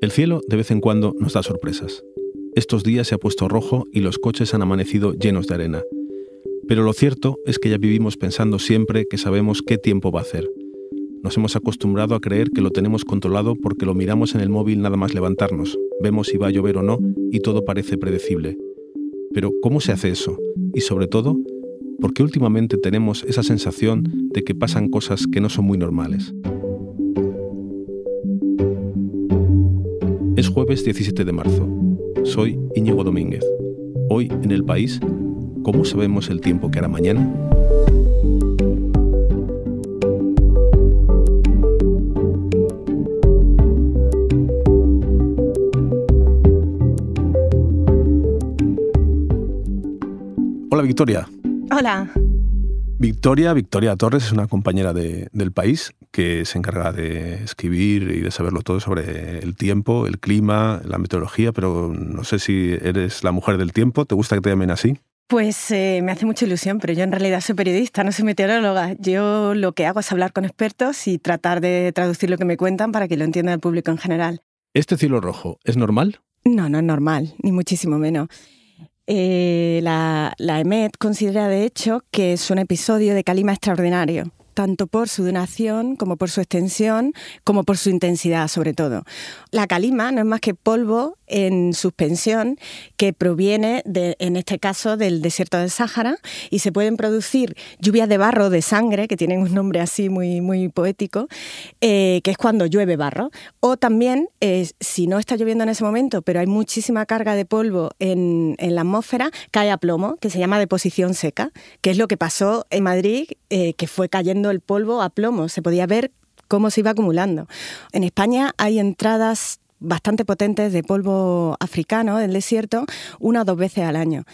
El cielo de vez en cuando nos da sorpresas. Estos días se ha puesto rojo y los coches han amanecido llenos de arena. Pero lo cierto es que ya vivimos pensando siempre que sabemos qué tiempo va a hacer. Nos hemos acostumbrado a creer que lo tenemos controlado porque lo miramos en el móvil nada más levantarnos, vemos si va a llover o no y todo parece predecible. Pero ¿cómo se hace eso? Y sobre todo, ¿por qué últimamente tenemos esa sensación de que pasan cosas que no son muy normales? Es jueves 17 de marzo. Soy Íñigo Domínguez. Hoy en el país, ¿cómo sabemos el tiempo que hará mañana? Hola Victoria. Hola. Victoria, Victoria Torres es una compañera de, del país que se encarga de escribir y de saberlo todo sobre el tiempo, el clima, la meteorología, pero no sé si eres la mujer del tiempo, ¿te gusta que te llamen así? Pues eh, me hace mucha ilusión, pero yo en realidad soy periodista, no soy meteoróloga. Yo lo que hago es hablar con expertos y tratar de traducir lo que me cuentan para que lo entienda el público en general. ¿Este cielo rojo es normal? No, no es normal, ni muchísimo menos. Eh, la, la EMET considera, de hecho, que es un episodio de calima extraordinario tanto por su duración como por su extensión, como por su intensidad sobre todo. La calima no es más que polvo en suspensión que proviene, de, en este caso, del desierto del Sáhara y se pueden producir lluvias de barro, de sangre, que tienen un nombre así muy, muy poético, eh, que es cuando llueve barro. O también, eh, si no está lloviendo en ese momento, pero hay muchísima carga de polvo en, en, la atmósfera, cae a plomo, que se llama deposición seca, que es lo que pasó en Madrid, eh, que fue cayendo el polvo a plomo, se podía ver cómo se iba acumulando. En España hay entradas bastante potentes de polvo africano del desierto una o dos veces al año.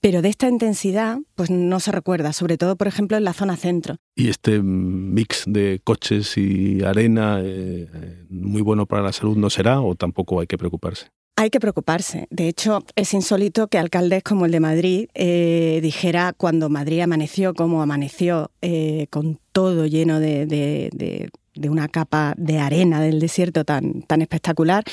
Pero de esta intensidad pues no se recuerda, sobre todo por ejemplo en la zona centro. ¿Y este mix de coches y arena eh, muy bueno para la salud no será o tampoco hay que preocuparse? Hay que preocuparse. De hecho, es insólito que alcaldes como el de Madrid eh, dijera cuando Madrid amaneció como amaneció, eh, con todo lleno de, de, de de una capa de arena del desierto tan, tan espectacular,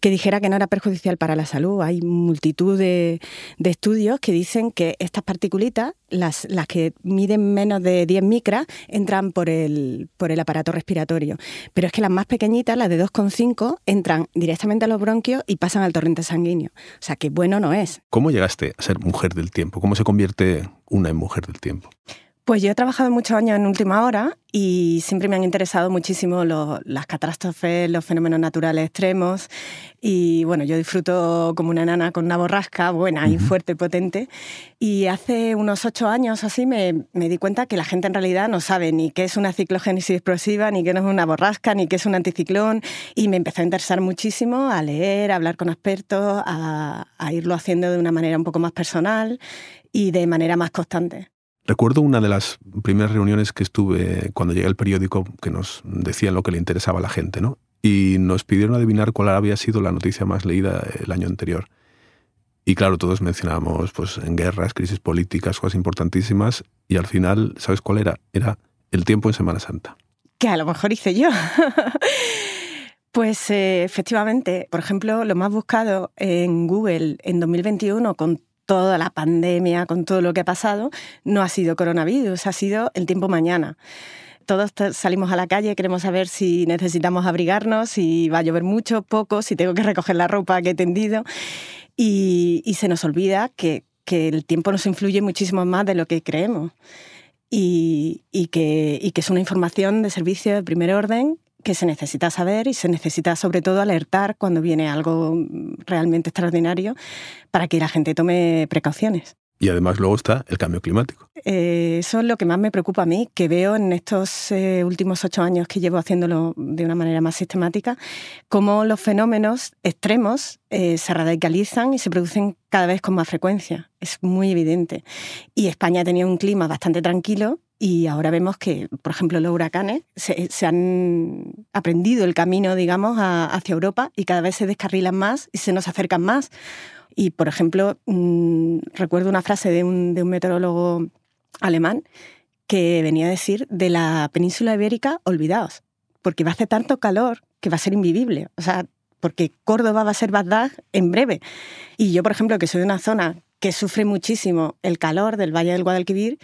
que dijera que no era perjudicial para la salud. Hay multitud de, de estudios que dicen que estas particulitas, las, las, que miden menos de 10 micras, entran por el, por el aparato respiratorio. Pero es que las más pequeñitas, las de 2,5, entran directamente a los bronquios y pasan al torrente sanguíneo. O sea que bueno no es. ¿Cómo llegaste a ser mujer del tiempo? ¿Cómo se convierte una en mujer del tiempo? Pues yo he trabajado muchos años en última hora y siempre me han interesado muchísimo los, las catástrofes, los fenómenos naturales extremos. Y bueno, yo disfruto como una nana con una borrasca buena y fuerte, potente. Y hace unos ocho años así me, me, di cuenta que la gente en realidad no sabe ni qué es una ciclogénesis explosiva, ni qué es una borrasca, ni qué es un anticiclón. Y me empezó a interesar muchísimo a leer, a hablar con expertos, a, a irlo haciendo de una manera un poco más personal y de manera más constante. Recuerdo una de las primeras reuniones que estuve cuando llegué al periódico que nos decían lo que le interesaba a la gente, ¿no? Y nos pidieron adivinar cuál había sido la noticia más leída el año anterior. Y claro, todos mencionábamos pues, en guerras, crisis políticas, cosas importantísimas, y al final, ¿sabes cuál era? Era el tiempo en Semana Santa. Que a lo mejor hice yo. Pues eh, efectivamente, por ejemplo, lo más buscado en Google en 2021 con toda la pandemia, con todo lo que ha pasado, no ha sido coronavirus, ha sido el tiempo mañana. Todos salimos a la calle, queremos saber si necesitamos abrigarnos, si va a llover mucho, poco, si tengo que recoger la ropa que he tendido. Y, se nos olvida que, que, el tiempo nos influye muchísimo más de lo que creemos. Y, que, y que es una información de servicio de primer orden que se necesita saber y se necesita sobre todo alertar cuando viene algo realmente extraordinario para que la gente tome precauciones. Y además luego está el cambio climático. Eh, eso es lo que más me preocupa a mí, que veo en estos eh, últimos ocho años que llevo haciéndolo de una manera más sistemática, cómo los fenómenos extremos eh, se radicalizan y se producen cada vez con más frecuencia. Es muy evidente. Y España tenía un clima bastante tranquilo y ahora vemos que, por ejemplo, los huracanes se, se han aprendido el camino, digamos, a, hacia Europa y cada vez se descarrilan más y se nos acercan más. Y, por ejemplo, mmm, recuerdo una frase de un, de un meteorólogo alemán que venía a decir de la península ibérica, olvidaos, porque va a hacer tanto calor que va a ser invivible. O sea, porque Córdoba va a ser Bagdad en breve. Y yo, por ejemplo, que soy de una zona que sufre muchísimo el calor del Valle del Guadalquivir,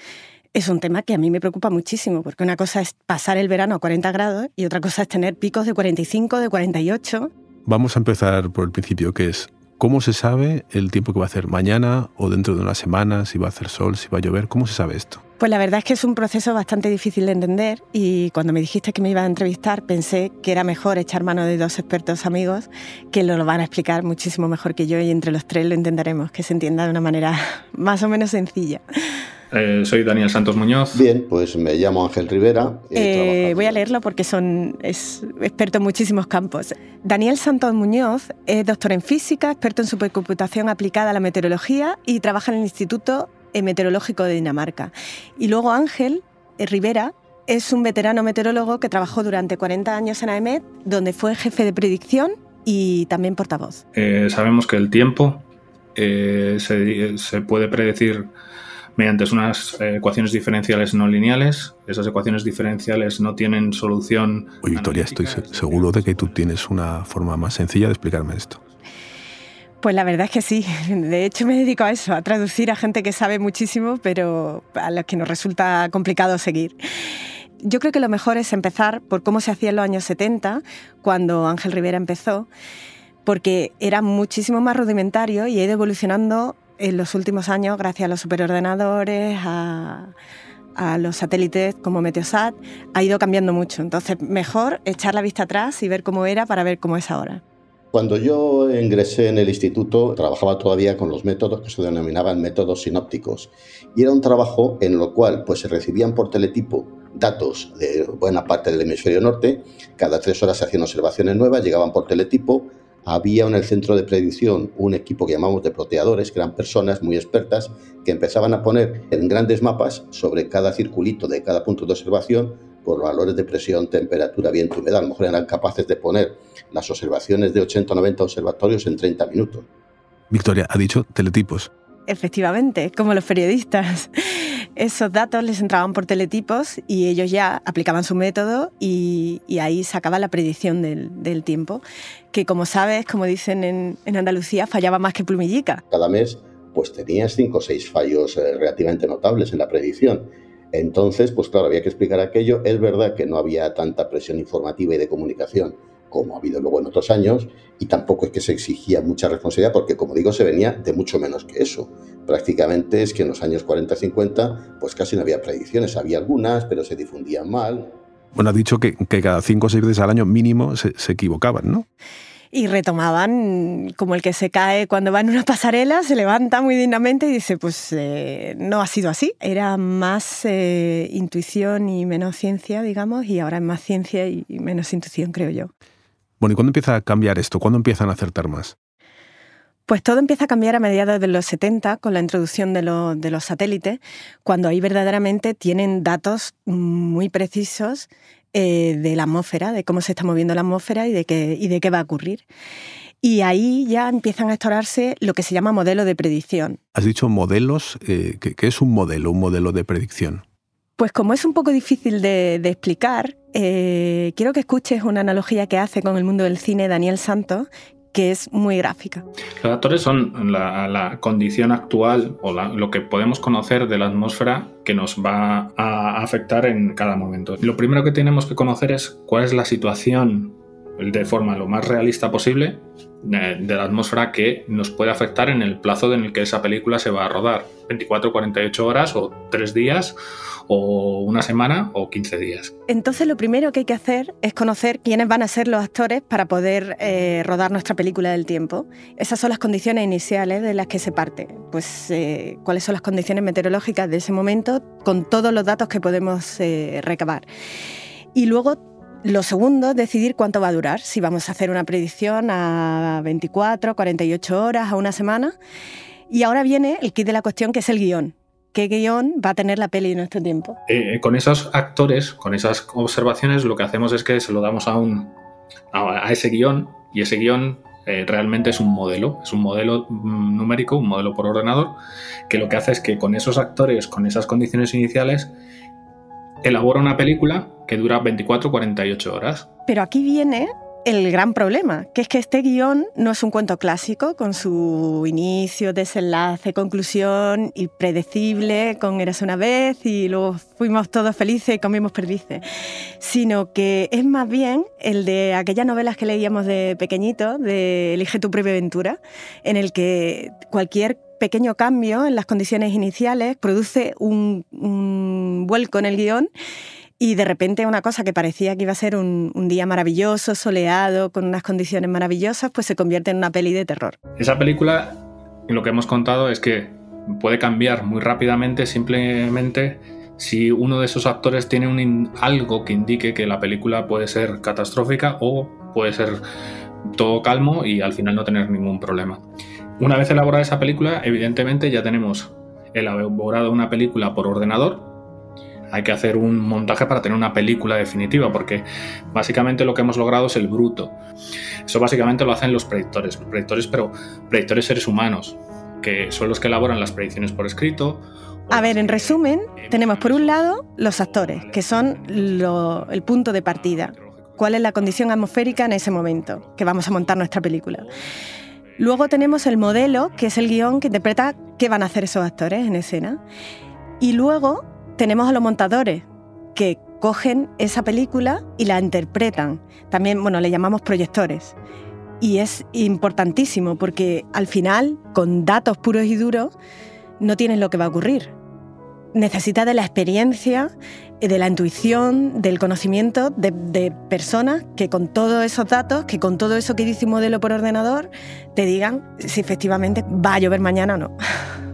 es un tema que a mí me preocupa muchísimo, porque una cosa es pasar el verano a 40 grados y otra cosa es tener picos de 45, de 48. Vamos a empezar por el principio, que es ¿cómo se sabe el tiempo que va a hacer mañana o dentro de una semana, si va a hacer sol, si va a llover? ¿Cómo se sabe esto? Pues la verdad es que es un proceso bastante difícil de entender y cuando me dijiste que me iba a entrevistar pensé que era mejor echar mano de dos expertos amigos que lo van a explicar muchísimo mejor que yo y entre los tres lo intentaremos que se entienda de una manera más o menos sencilla. Eh, soy Daniel Santos Muñoz. Bien, pues me llamo Ángel Rivera. Eh, voy a leerlo porque son, es experto en muchísimos campos. Daniel Santos Muñoz es doctor en física, experto en supercomputación aplicada a la meteorología y trabaja en el Instituto Meteorológico de Dinamarca. Y luego Ángel eh, Rivera es un veterano meteorólogo que trabajó durante 40 años en AEMET, donde fue jefe de predicción y también portavoz. sabemos que el tiempo se, se puede predecir mediante unas eh, ecuaciones diferenciales no lineales. Esas ecuaciones diferenciales no tienen solución. Oye, Victoria, estoy seguro de que tú tienes una forma más sencilla de explicarme esto. Pues la verdad es que sí. De hecho, me dedico a eso, a traducir a gente que sabe muchísimo, pero a los que nos resulta complicado seguir. Yo creo que lo mejor es empezar por cómo se hacía en los años 70, cuando Ángel Rivera empezó, porque era muchísimo más rudimentario y ha ido evolucionando en los últimos años, gracias a los superordenadores, a, los satélites como Meteosat, ha ido cambiando mucho. Entonces, mejor echar la vista atrás y ver cómo era para ver cómo es ahora. Cuando yo ingresé en el instituto, trabajaba todavía con los métodos que se denominaban métodos sinópticos. Y era un trabajo en lo cual pues, se recibían por teletipo datos de buena parte del hemisferio norte. Cada tres horas se hacían observaciones nuevas, llegaban por teletipo, había en el centro de predicción un equipo que llamamos de proteadores, que eran personas muy expertas que empezaban a poner en grandes mapas sobre cada circulito de cada punto de observación por valores de presión, temperatura, viento, humedad. A lo mejor eran capaces de poner las observaciones de 80 o 90 observatorios en 30 minutos. Victoria, ha dicho teletipos. Efectivamente, como los periodistas. Esos datos les entraban por teletipos y ellos ya aplicaban su método y, ahí sacaban la predicción del, tiempo, que como sabes, como dicen en, Andalucía, fallaba más que plumillica. Cada mes pues tenías cinco o seis fallos eh, relativamente notables en la predicción. Entonces, pues claro, había que explicar aquello. Es verdad que no había tanta presión informativa y de comunicación como ha habido luego en otros años, y tampoco es que se exigía mucha responsabilidad, porque como digo, se venía de mucho menos que eso. Prácticamente es que en los años 40-50, pues casi no había predicciones, había algunas, pero se difundían mal. Bueno, ha dicho que, cada cinco o seis veces al año mínimo se, equivocaban, ¿no? y retomaban como el que se cae cuando va en una pasarela, se levanta muy dignamente y dice, pues eh, no ha sido así. Era más eh, intuición y menos ciencia, digamos, y ahora es más ciencia y menos intuición, creo yo. Bueno, ¿y cuándo empieza a cambiar esto? ¿Cuándo empiezan a acertar más? Pues todo empieza a cambiar a mediados de los 70 con la introducción de, los satélites, cuando ahí verdaderamente tienen datos muy precisos eh, de la atmósfera, de cómo se está moviendo la atmósfera y de qué, y de qué va a ocurrir. Y ahí ya empiezan a explorarse lo que se llama modelo de predicción. Has dicho modelos, eh, ¿qué, es un modelo, un modelo de predicción? Pues como es un poco difícil de, explicar, eh, quiero que escuches una analogía que hace con el mundo del cine Daniel Santos, que es muy gráfica. Los actores son la, condición actual o lo que podemos conocer de la atmósfera que nos va a afectar en cada momento. Lo primero que tenemos que conocer es cuál es la situación de forma lo más realista posible de, de la atmósfera que nos puede afectar en el plazo en el que esa película se va a rodar. 24, 48 horas o 3 días o una semana o 15 días. Entonces lo primero que hay que hacer es conocer quiénes van a ser los actores para poder eh, rodar nuestra película del tiempo. Esas son las condiciones iniciales de las que se parte. Pues eh, cuáles son las condiciones meteorológicas de ese momento con todos los datos que podemos eh, recabar. Y luego lo segundo, decidir cuánto va a durar, si vamos a hacer una predicción a 24, 48 horas, a una semana. Y ahora viene el kit de la cuestión, que es el guion qué guion va a tener la peli en nuestro tiempo. Eh, con esos actores, con esas observaciones, lo que hacemos es que se lo damos a, un, a, ese guion y ese guion eh, realmente es un modelo, es un modelo mm, numérico, un modelo por ordenador, que lo que hace es que con esos actores, con esas condiciones iniciales, elabora una película que dura 24-48 horas. Pero aquí viene el gran problema, que es que este guion no es un cuento clásico con su inicio, desenlace, conclusión y predecible, con Eras una vez y luego fuimos todos felices y comimos perdices, sino que es más bien el de aquellas novelas que leíamos de pequeñito, de Elige tu propia aventura, en el que cualquier pequeño cambio en las condiciones iniciales produce un, un vuelco en el guion y de repente una cosa que parecía que iba a ser un, día maravilloso, soleado, con unas condiciones maravillosas, pues se convierte en una peli de terror. Esa película, lo que hemos contado es que puede cambiar muy rápidamente simplemente si uno de esos actores tiene un, algo que indique que la película puede ser catastrófica o puede ser todo calmo y al final no tener ningún problema. Una vez elaborada esa película, evidentemente ya tenemos elaborado una película por ordenador, hay que hacer un montaje para tener una película definitiva, porque básicamente lo que hemos logrado es el bruto. Eso básicamente lo hacen los predictores, predictores, pero predictores seres humanos, que son los que elaboran las predicciones por escrito. A ver, en resumen, tenemos por un lado los actores, que son el punto de partida. ¿Cuál es la condición atmosférica en ese momento que vamos a montar nuestra película? Luego tenemos el modelo, que es el guion que interpreta qué van a hacer esos actores en escena. Y luego tenemos a los montadores que cogen esa película y la interpretan. También, bueno, le llamamos proyectores. Y es importantísimo porque al final, con datos puros y duros, no tienes lo que va a ocurrir. Necesitas de la experiencia, de la intuición, del conocimiento de, de, personas que con todos esos datos, que con todo eso que dice un modelo por ordenador, te digan si efectivamente va a llover mañana o no.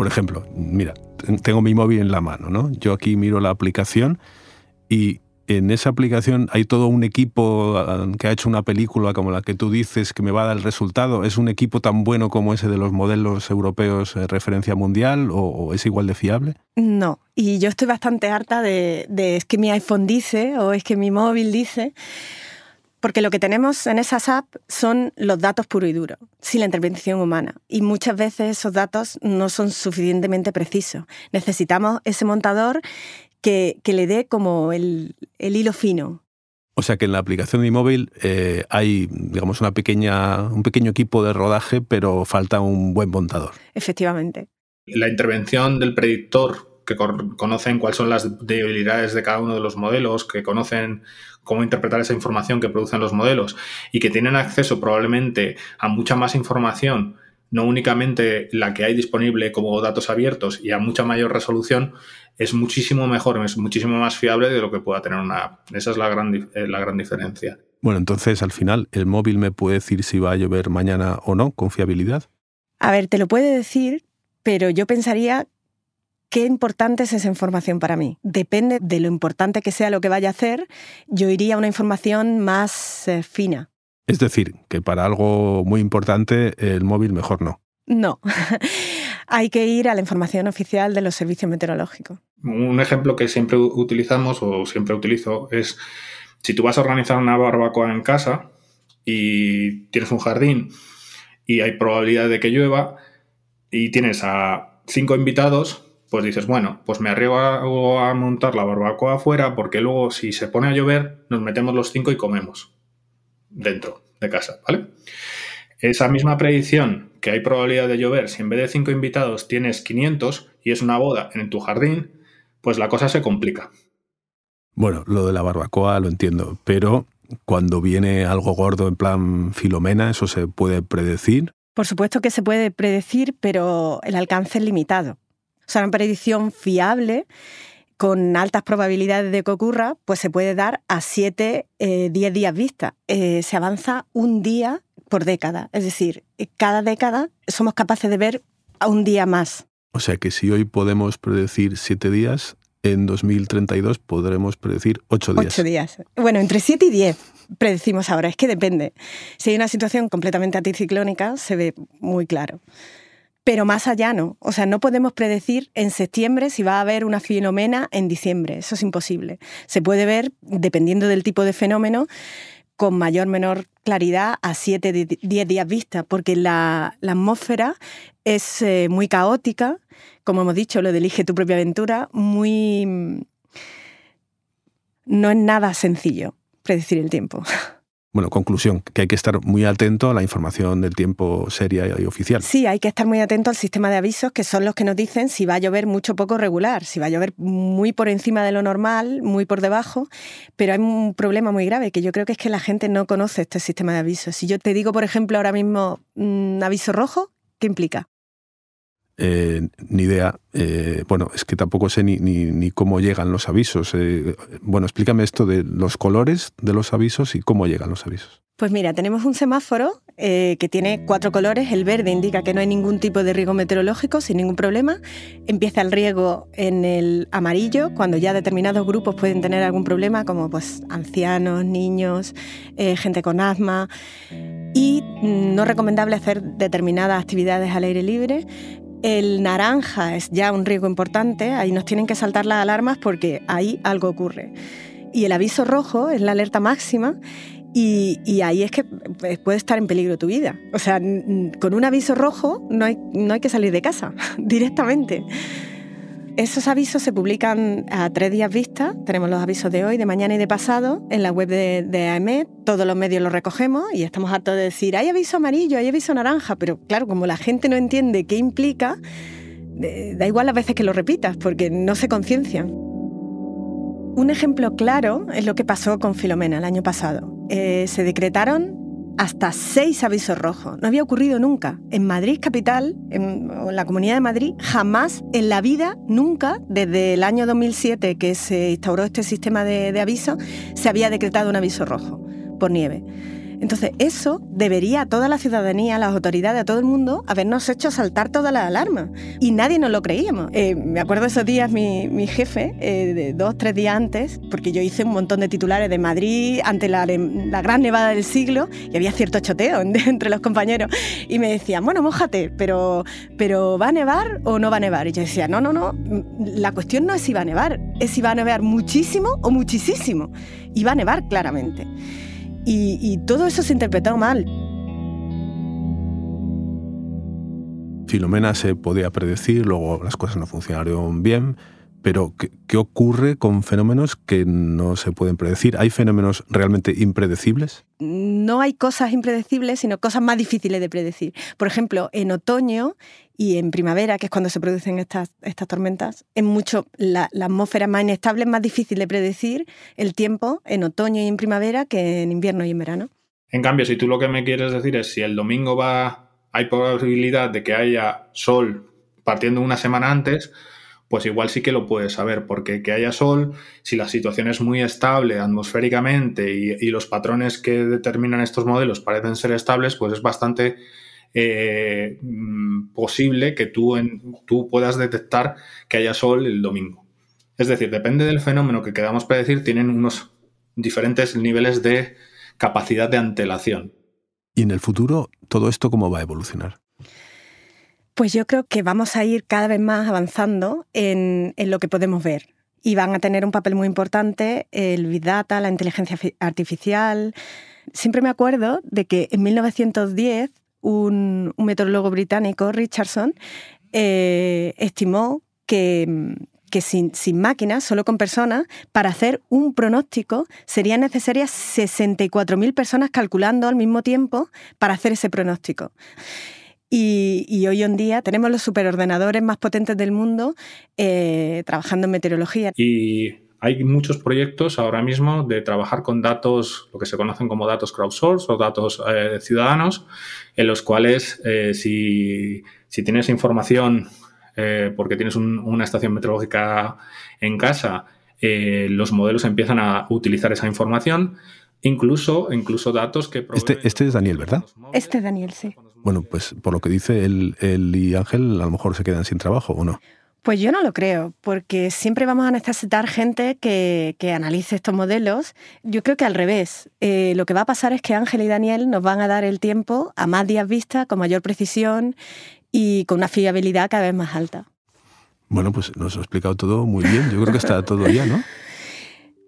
Por ejemplo, mira, tengo mi móvil en la mano, ¿no? Yo aquí miro la aplicación y en esa aplicación hay todo un equipo que ha hecho una película como la que tú dices que me va a dar el resultado. ¿Es un equipo tan bueno como ese de los modelos europeos de referencia mundial o, es igual de fiable? No, y yo estoy bastante harta de, de es que mi iPhone dice o es que mi móvil dice. Porque lo que tenemos en esas apps son los datos puro y duro, sin la intervención humana. Y muchas veces esos datos no son suficientemente precisos. Necesitamos ese montador que, le dé como el, hilo fino. O sea que en la aplicación de móvil eh, hay, digamos, una pequeña, un pequeño equipo de rodaje, pero falta un buen montador. Efectivamente. La intervención del predictor que conocen cuáles son las debilidades de cada uno de los modelos, que conocen cómo interpretar esa información que producen los modelos y que tienen acceso probablemente a mucha más información, no únicamente la que hay disponible como datos abiertos y a mucha mayor resolución, es muchísimo mejor, es muchísimo más fiable de lo que pueda tener una app. Esa es la gran, eh, la gran diferencia. Bueno, entonces al final, ¿el móvil me puede decir si va a llover mañana o no con fiabilidad? A ver, te lo puede decir, pero yo pensaría ¿Qué importante es esa información para mí? Depende de lo importante que sea lo que vaya a hacer, yo iría a una información más eh, fina. Es decir, que para algo muy importante el móvil mejor no. No, hay que ir a la información oficial de los servicios meteorológicos. Un ejemplo que siempre utilizamos o siempre utilizo es si tú vas a organizar una barbacoa en casa y tienes un jardín y hay probabilidad de que llueva y tienes a cinco invitados, pues dices, bueno, pues me arriesgo a, montar la barbacoa afuera porque luego si se pone a llover nos metemos los cinco y comemos dentro de casa, ¿vale? Esa misma predicción que hay probabilidad de llover, si en vez de cinco invitados tienes 500 y es una boda en tu jardín, pues la cosa se complica. Bueno, lo de la barbacoa lo entiendo, pero cuando viene algo gordo en plan Filomena, ¿eso se puede predecir? Por supuesto que se puede predecir, pero el alcance es limitado. O sea, una predicción fiable con altas probabilidades de que ocurra, pues se puede dar a 7, 10 eh, días vista. Eh, se avanza un día por década. Es decir, cada década somos capaces de ver a un día más. O sea que si hoy podemos predecir 7 días, en 2032 podremos predecir 8 días. 8 días. Bueno, entre 7 y 10 predecimos ahora. Es que depende. Si hay una situación completamente anticiclónica, se ve muy claro pero más allá no. O sea, no podemos predecir en septiembre si va a haber una filomena en diciembre. Eso es imposible. Se puede ver, dependiendo del tipo de fenómeno, con mayor o menor claridad a 7, 10 días vista, porque la, atmósfera es eh, muy caótica, como hemos dicho, lo de elige tu propia aventura, muy no es nada sencillo predecir el tiempo. Bueno, conclusión, que hay que estar muy atento a la información del tiempo seria y oficial. Sí, hay que estar muy atento al sistema de avisos, que son los que nos dicen si va a llover mucho poco regular, si va a llover muy por encima de lo normal, muy por debajo, pero hay un problema muy grave, que yo creo que es que la gente no conoce este sistema de avisos. Si yo te digo, por ejemplo, ahora mismo un mm, aviso rojo, ¿qué implica? Eh, ni idea. Eh, bueno, es que tampoco sé ni, ni, cómo llegan los avisos. Eh, bueno, explícame esto de los colores de los avisos y cómo llegan los avisos. Pues mira, tenemos un semáforo que tiene cuatro colores. El verde indica que no hay ningún tipo de riego meteorológico sin ningún problema. Empieza el riego en el amarillo, cuando ya determinados grupos pueden tener algún problema, como pues ancianos, niños, gente con asma. Y mm, no recomendable hacer determinadas actividades al aire libre. El naranja es ya un riesgo importante, ahí nos tienen que saltar las alarmas porque ahí algo ocurre. Y el aviso rojo es la alerta máxima y, ahí es que pues, puede estar en peligro tu vida. O sea, con un aviso rojo no hay que salir de casa directamente. Esos avisos se publican a tres días vista. Tenemos los avisos de hoy, de mañana y de pasado en la web de, de AEMET. Todos los medios los recogemos y estamos hartos de decir, hay aviso amarillo, hay aviso naranja, pero claro, como la gente no entiende qué implica, da igual las veces que lo repitas, porque no se conciencian. Un ejemplo claro es lo que pasó con Filomena el año pasado. Eh, se decretaron hasta seis avisos rojos. No había ocurrido nunca. En Madrid capital, en, la Comunidad de Madrid, jamás en la vida, nunca, desde el año 2007 que se instauró este sistema de, de avisos, se había decretado un aviso rojo por nieve. Entonces, eso debería a toda la ciudadanía, a las autoridades, a todo el mundo, habernos hecho saltar todas las alarmas. Y nadie nos lo creíamos. Eh, me acuerdo esos días, mi, mi jefe, eh, de dos, tres días antes, porque yo hice un montón de titulares de Madrid ante la, gran nevada del siglo y había cierto choteo entre los compañeros. Y me decían, bueno, mójate, pero, pero ¿va a nevar o no va a nevar? Y yo decía, no, no, no, la cuestión no es si va a nevar, es si va a nevar muchísimo o muchísimo. Y va a nevar claramente. Y, todo eso se interpretó mal. Filomena se podía predecir, luego las cosas no funcionaron bien, pero ¿qué, ocurre con fenómenos que no se pueden predecir? ¿Hay fenómenos realmente impredecibles? No hay cosas impredecibles, sino cosas más difíciles de predecir. Por ejemplo, en otoño y en primavera, que es cuando se producen estas, estas tormentas, es mucho, la, atmósfera más inestable, es más difícil de predecir el tiempo en otoño y en primavera que en invierno y en verano. En cambio, si tú lo que me quieres decir es si el domingo va, hay posibilidad de que haya sol partiendo una semana antes, pues igual sí que lo puedes saber, porque que haya sol, si la situación es muy estable atmosféricamente y, los patrones que determinan estos modelos parecen ser estables, pues es bastante eh, mm, posible que tú, tú puedas detectar que haya sol el domingo. Es decir, depende del fenómeno que queramos predecir, tienen unos diferentes niveles de capacidad de antelación. ¿Y en el futuro todo esto cómo va a evolucionar? Pues yo creo que vamos a ir cada vez más avanzando en, lo que podemos ver. Y van a tener un papel muy importante el Big Data, la inteligencia artificial. Siempre me acuerdo de que en 1910 un, meteorólogo británico, Richardson, eh, estimó que, sin, sin, máquinas, solo con personas, para hacer un pronóstico serían necesarias 64.000 personas calculando al mismo tiempo para hacer ese pronóstico. Y, hoy en día tenemos los superordenadores más potentes del mundo eh, trabajando en meteorología. Y hay muchos proyectos ahora mismo de trabajar con datos, lo que se conocen como datos crowdsourced o datos eh, ciudadanos, en los cuales eh, si, tienes información porque tienes una estación meteorológica en casa, los modelos empiezan a utilizar esa información Incluso, incluso datos que... Este, este es Daniel, ¿verdad? Este es Daniel, sí. Bueno, pues por lo que dice él, y Ángel, a lo mejor se quedan sin trabajo, ¿o no? Pues yo no lo creo, porque siempre vamos a necesitar gente que, analice estos modelos. Yo creo que al revés. Eh, lo que va a pasar es que Ángel y Daniel nos van a dar el tiempo a más días vista, con mayor precisión y con una fiabilidad cada vez más alta. Bueno, pues nos ha explicado todo muy bien. Yo creo que está todo ya, ¿no?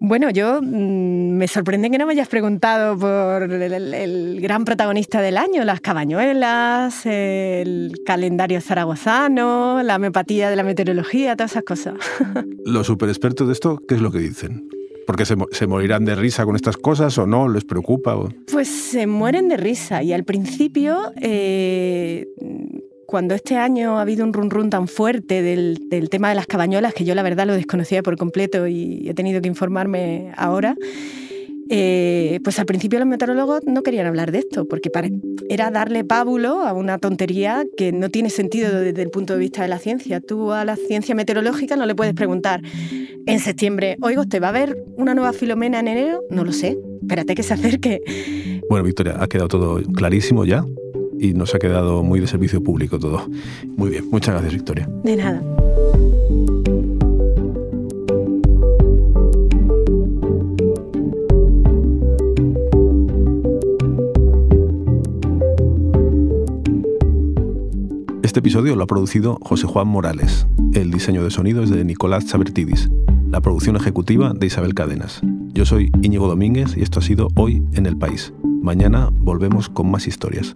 Bueno, yo mm, me sorprende que no me hayas preguntado por el, gran protagonista del año, las cabañuelas, el calendario zaragozano, la homeopatía de la meteorología, todas esas cosas. Los super expertos de esto, ¿qué es lo que dicen? porque se, morirán de risa con estas cosas o no, les preocupa. Pues se mueren de risa y al principio, eh, cuando este año ha habido un run run tan fuerte del, tema de las cabañuelas, que yo la verdad lo desconocía por completo y he tenido que informarme ahora, eh, pues al principio los meteorólogos no querían hablar de esto, porque era darle pábulo a una tontería que no tiene sentido desde el punto de vista de la ciencia. Tú a la ciencia meteorológica no le puedes preguntar en septiembre, oiga, ¿usted va a haber una nueva filomena en enero? No lo sé, espérate que se acerque. Bueno, Victoria, ha quedado todo clarísimo ya y nos ha quedado muy de servicio público todo. Muy bien, muchas gracias, Victoria. De nada. Este episodio lo ha producido José Juan Morales. El diseño de sonido es de Nicolás Chabertidis. La producción ejecutiva de Isabel Cadenas. Yo soy Íñigo Domínguez y esto ha sido Hoy en el País. Mañana volvemos con más historias.